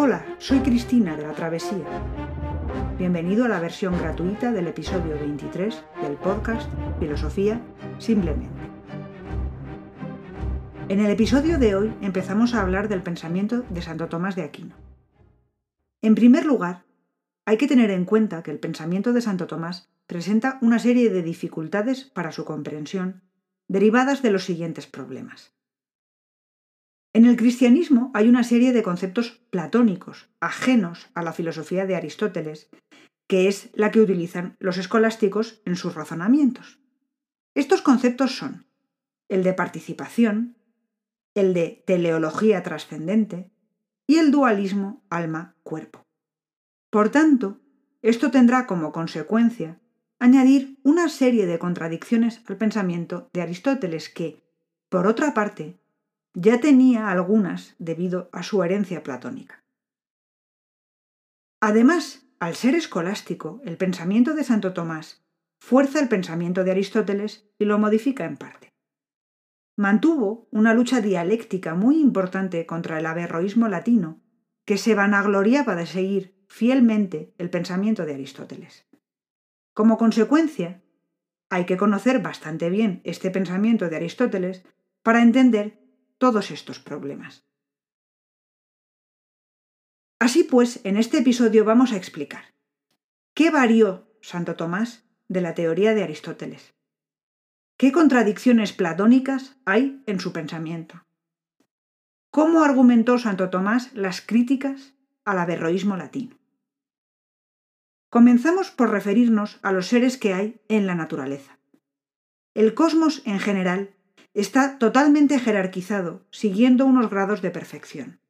Hola, soy Cristina de la Travesía. Bienvenido a la versión gratuita del episodio 23 del podcast Filosofía Simplemente. En el episodio de hoy empezamos a hablar del pensamiento de Santo Tomás de Aquino. En primer lugar, hay que tener en cuenta que el pensamiento de Santo Tomás presenta una serie de dificultades para su comprensión derivadas de los siguientes problemas. En el cristianismo hay una serie de conceptos platónicos, ajenos a la filosofía de Aristóteles, que es la que utilizan los escolásticos en sus razonamientos. Estos conceptos son el de participación, el de teleología trascendente y el dualismo alma-cuerpo. Por tanto, esto tendrá como consecuencia añadir una serie de contradicciones al pensamiento de Aristóteles que, por otra parte, ya tenía algunas debido a su herencia platónica. Además, al ser escolástico, el pensamiento de Santo Tomás fuerza el pensamiento de Aristóteles y lo modifica en parte. Mantuvo una lucha dialéctica muy importante contra el averroísmo latino, que se vanagloriaba de seguir fielmente el pensamiento de Aristóteles. Como consecuencia, hay que conocer bastante bien este pensamiento de Aristóteles para entender todos estos problemas. Así pues, en este episodio vamos a explicar qué varió Santo Tomás de la teoría de Aristóteles, qué contradicciones platónicas hay en su pensamiento, cómo argumentó Santo Tomás las críticas al averroísmo latino. Comenzamos por referirnos a los seres que hay en la naturaleza. El cosmos en general está totalmente jerarquizado, siguiendo unos grados de perfección.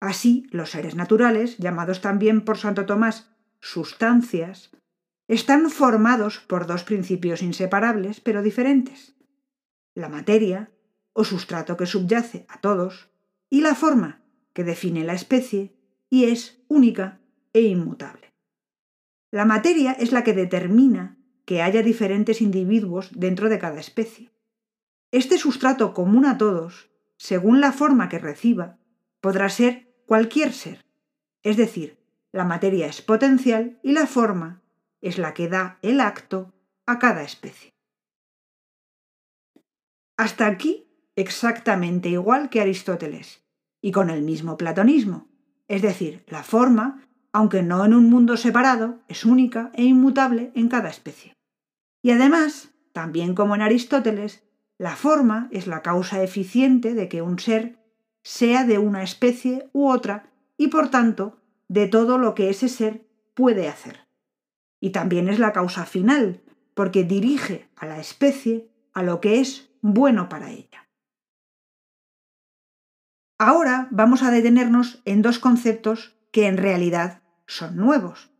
Así, los seres naturales, llamados también por Santo Tomás sustancias, están formados por dos principios inseparables pero diferentes. La materia, o sustrato que subyace a todos, y la forma, que define la especie y es única e inmutable. La materia es la que determina que haya diferentes individuos dentro de cada especie. Este sustrato común a todos, según la forma que reciba, podrá ser cualquier ser. Es decir, la materia es potencial y la forma es la que da el acto a cada especie. Hasta aquí exactamente igual que Aristóteles, y con el mismo platonismo, es decir, la forma aunque no en un mundo separado, es única e inmutable en cada especie. Y además, también como en Aristóteles, la forma es la causa eficiente de que un ser sea de una especie u otra y por tanto de todo lo que ese ser puede hacer. Y también es la causa final, porque dirige a la especie a lo que es bueno para ella. Ahora vamos a detenernos en dos conceptos que en realidad son nuevos.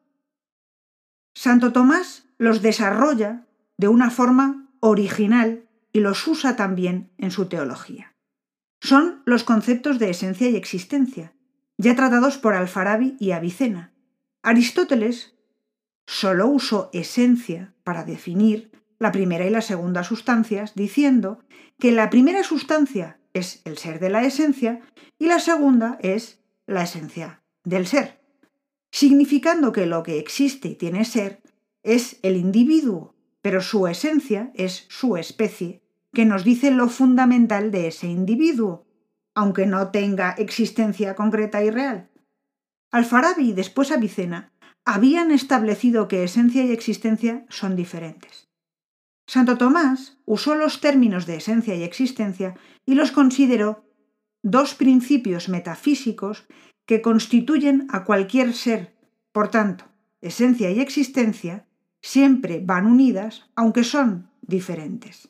Santo Tomás los desarrolla de una forma original y los usa también en su teología. Son los conceptos de esencia y existencia, ya tratados por Alfarabi y Avicena. Aristóteles solo usó esencia para definir la primera y la segunda sustancias, diciendo que la primera sustancia es el ser de la esencia y la segunda es la esencia del ser significando que lo que existe y tiene ser es el individuo, pero su esencia es su especie, que nos dice lo fundamental de ese individuo, aunque no tenga existencia concreta y real. Alfarabi y después Avicena habían establecido que esencia y existencia son diferentes. Santo Tomás usó los términos de esencia y existencia y los consideró dos principios metafísicos que constituyen a cualquier ser. Por tanto, esencia y existencia siempre van unidas, aunque son diferentes.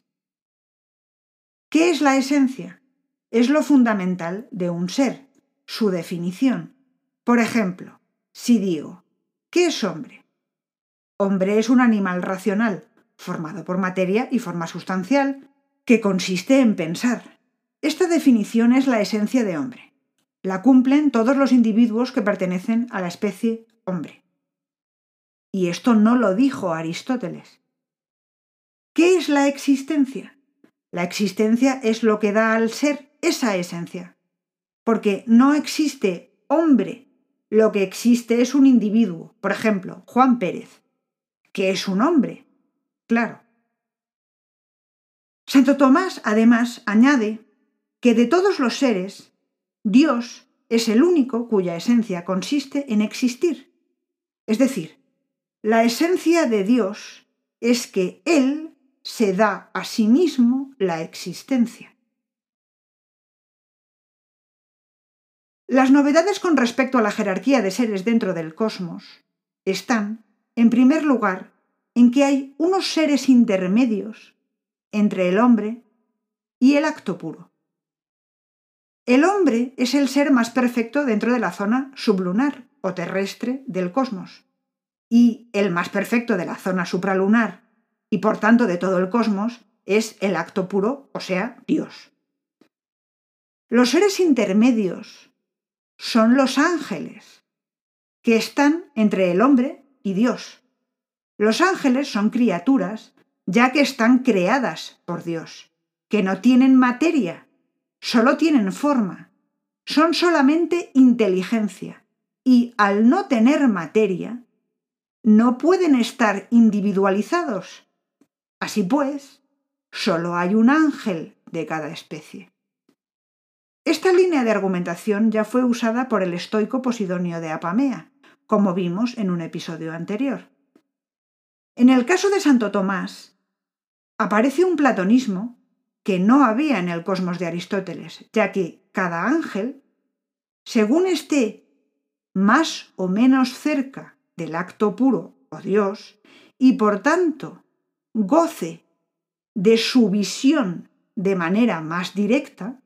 ¿Qué es la esencia? Es lo fundamental de un ser, su definición. Por ejemplo, si digo, ¿qué es hombre? Hombre es un animal racional, formado por materia y forma sustancial, que consiste en pensar. Esta definición es la esencia de hombre. La cumplen todos los individuos que pertenecen a la especie hombre. Y esto no lo dijo Aristóteles. ¿Qué es la existencia? La existencia es lo que da al ser esa esencia, porque no existe hombre lo que existe es un individuo, por ejemplo, Juan Pérez, que es un hombre, claro. Santo Tomás, además, añade que de todos los seres, Dios es el único cuya esencia consiste en existir. Es decir, la esencia de Dios es que Él se da a sí mismo la existencia. Las novedades con respecto a la jerarquía de seres dentro del cosmos están, en primer lugar, en que hay unos seres intermedios entre el hombre y el acto puro. El hombre es el ser más perfecto dentro de la zona sublunar o terrestre del cosmos y el más perfecto de la zona supralunar y por tanto de todo el cosmos es el acto puro, o sea, Dios. Los seres intermedios son los ángeles, que están entre el hombre y Dios. Los ángeles son criaturas, ya que están creadas por Dios, que no tienen materia, solo tienen forma, son solamente inteligencia, y al no tener materia, no pueden estar individualizados. Así pues, solo hay un ángel de cada especie. Esta línea de argumentación ya fue usada por el estoico Posidonio de Apamea, como vimos en un episodio anterior. En el caso de Santo Tomás, aparece un platonismo que no había en el cosmos de Aristóteles, ya que cada ángel, según esté más o menos cerca del acto puro o Dios, y por tanto goce de su visión de manera más directa,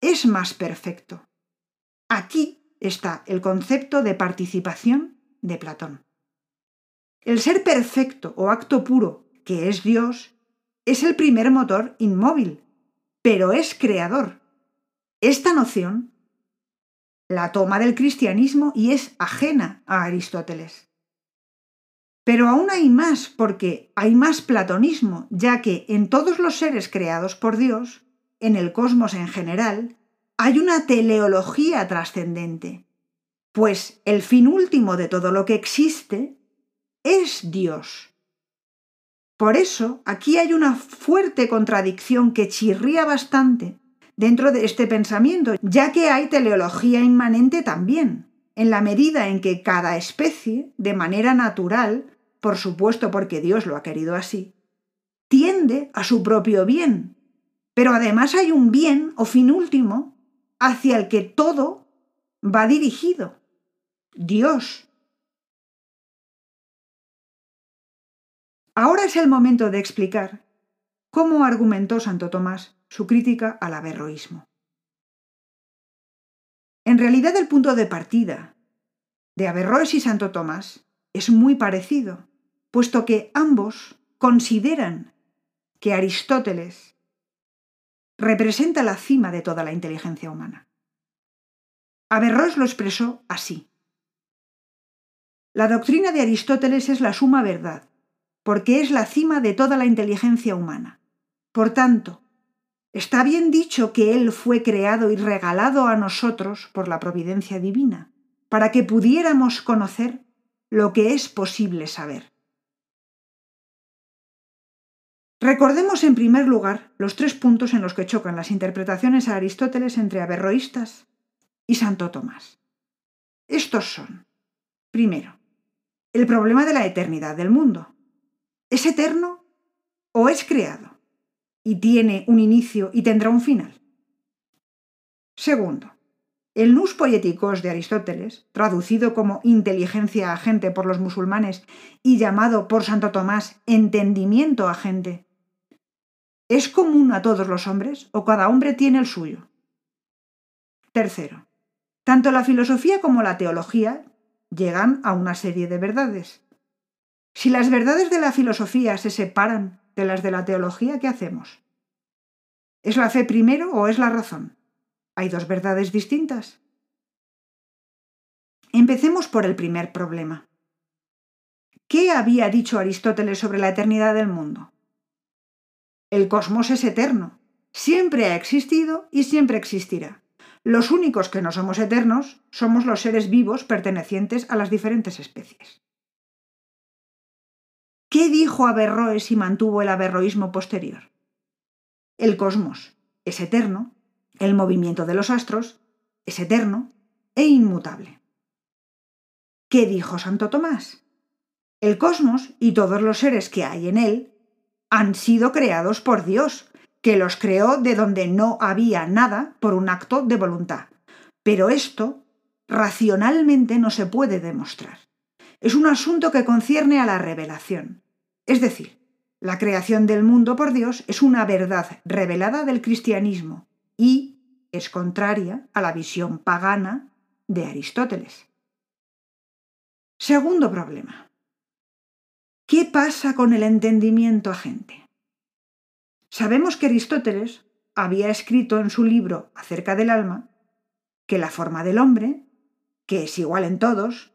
es más perfecto. Aquí está el concepto de participación de Platón. El ser perfecto o acto puro, que es Dios, es el primer motor inmóvil, pero es creador. Esta noción la toma del cristianismo y es ajena a Aristóteles. Pero aún hay más porque hay más platonismo, ya que en todos los seres creados por Dios en el cosmos en general, hay una teleología trascendente, pues el fin último de todo lo que existe es Dios. Por eso aquí hay una fuerte contradicción que chirría bastante dentro de este pensamiento, ya que hay teleología inmanente también, en la medida en que cada especie, de manera natural, por supuesto porque Dios lo ha querido así, tiende a su propio bien, pero además hay un bien o fin último hacia el que todo va dirigido. Dios. Ahora es el momento de explicar cómo argumentó Santo Tomás su crítica al averroísmo. En realidad el punto de partida de Averroes y Santo Tomás es muy parecido, puesto que ambos consideran que Aristóteles representa la cima de toda la inteligencia humana. Averroes lo expresó así. La doctrina de Aristóteles es la suma verdad, porque es la cima de toda la inteligencia humana. Por tanto, está bien dicho que Él fue creado y regalado a nosotros por la providencia divina, para que pudiéramos conocer lo que es posible saber. Recordemos en primer lugar los tres puntos en los que chocan las interpretaciones a Aristóteles entre averroístas y Santo Tomás. Estos son, primero, el problema de la eternidad del mundo. ¿Es eterno o es creado? Y tiene un inicio y tendrá un final. Segundo, el nus poeticos de Aristóteles, traducido como inteligencia agente por los musulmanes y llamado por Santo Tomás entendimiento agente, ¿Es común a todos los hombres o cada hombre tiene el suyo? Tercero, tanto la filosofía como la teología llegan a una serie de verdades. Si las verdades de la filosofía se separan de las de la teología, ¿qué hacemos? ¿Es la fe primero o es la razón? ¿Hay dos verdades distintas? Empecemos por el primer problema. ¿Qué había dicho Aristóteles sobre la eternidad del mundo? El cosmos es eterno, siempre ha existido y siempre existirá. los únicos que no somos eternos somos los seres vivos pertenecientes a las diferentes especies. ¿Qué dijo Averroes y mantuvo el averroísmo posterior? El cosmos es eterno, el movimiento de los astros es eterno e inmutable. ¿Qué dijo Santo Tomás? El cosmos y todos los seres que hay en él han sido creados por Dios, que los creó de donde no había nada por un acto de voluntad. Pero esto racionalmente no se puede demostrar. Es un asunto que concierne a la revelación. Es decir, la creación del mundo por Dios es una verdad revelada del cristianismo y es contraria a la visión pagana de Aristóteles. Segundo problema. ¿Qué pasa con el entendimiento agente? Sabemos que Aristóteles había escrito en su libro acerca del alma que la forma del hombre, que es igual en todos,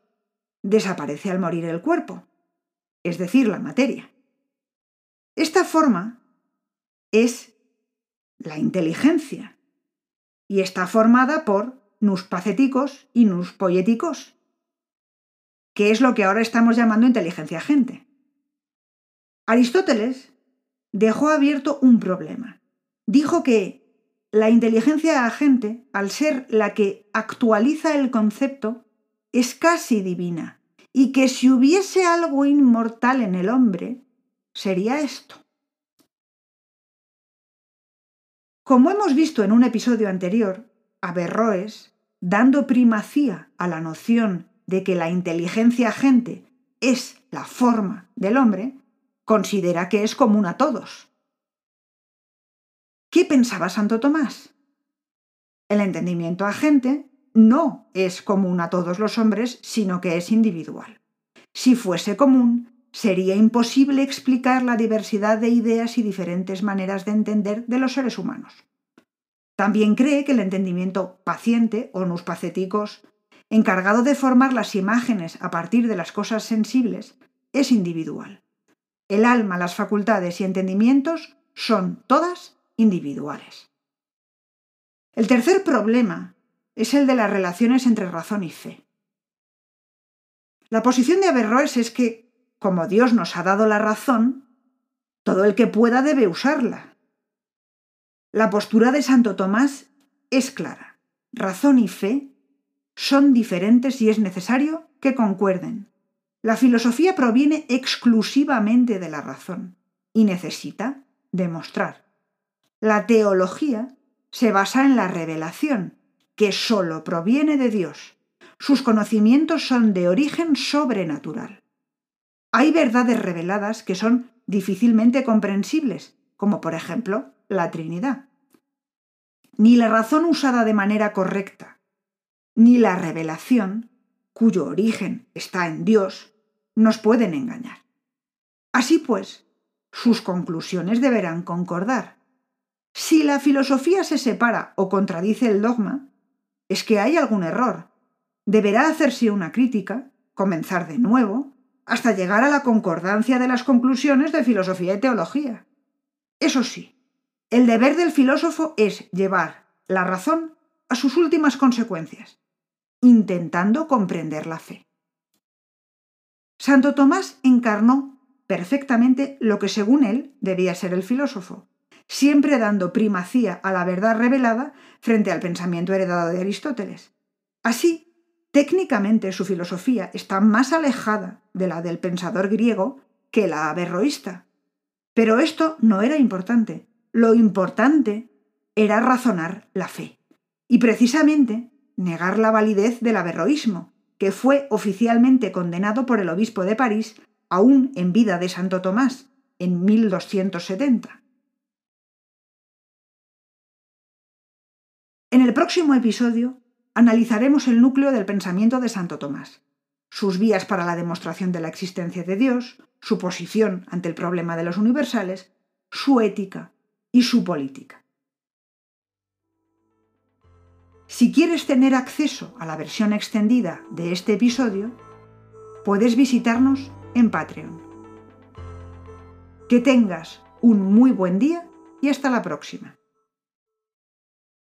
desaparece al morir el cuerpo, es decir, la materia. Esta forma es la inteligencia y está formada por nus pacéticos y nus poéticos, que es lo que ahora estamos llamando inteligencia agente. Aristóteles dejó abierto un problema. Dijo que la inteligencia agente, al ser la que actualiza el concepto, es casi divina, y que si hubiese algo inmortal en el hombre, sería esto. Como hemos visto en un episodio anterior, Averroes, dando primacía a la noción de que la inteligencia agente es la forma del hombre, considera que es común a todos. ¿Qué pensaba Santo Tomás? El entendimiento agente no es común a todos los hombres, sino que es individual. Si fuese común, sería imposible explicar la diversidad de ideas y diferentes maneras de entender de los seres humanos. También cree que el entendimiento paciente, o nus pacéticos, encargado de formar las imágenes a partir de las cosas sensibles, es individual. El alma, las facultades y entendimientos son todas individuales. El tercer problema es el de las relaciones entre razón y fe. La posición de Averroes es que, como Dios nos ha dado la razón, todo el que pueda debe usarla. La postura de Santo Tomás es clara. Razón y fe son diferentes y es necesario que concuerden. La filosofía proviene exclusivamente de la razón y necesita demostrar. La teología se basa en la revelación, que sólo proviene de Dios. Sus conocimientos son de origen sobrenatural. Hay verdades reveladas que son difícilmente comprensibles, como por ejemplo la Trinidad. Ni la razón usada de manera correcta, ni la revelación, cuyo origen está en Dios, nos pueden engañar. Así pues, sus conclusiones deberán concordar. Si la filosofía se separa o contradice el dogma, es que hay algún error. Deberá hacerse una crítica, comenzar de nuevo, hasta llegar a la concordancia de las conclusiones de filosofía y teología. Eso sí, el deber del filósofo es llevar la razón a sus últimas consecuencias, intentando comprender la fe. Santo Tomás encarnó perfectamente lo que según él debía ser el filósofo, siempre dando primacía a la verdad revelada frente al pensamiento heredado de Aristóteles. Así, técnicamente su filosofía está más alejada de la del pensador griego que la averroísta. Pero esto no era importante. Lo importante era razonar la fe y precisamente negar la validez del averroísmo, que fue oficialmente condenado por el obispo de París aún en vida de Santo Tomás, en 1270. En el próximo episodio analizaremos el núcleo del pensamiento de Santo Tomás, sus vías para la demostración de la existencia de Dios, su posición ante el problema de los universales, su ética y su política. Si quieres tener acceso a la versión extendida de este episodio, puedes visitarnos en Patreon. Que tengas un muy buen día y hasta la próxima.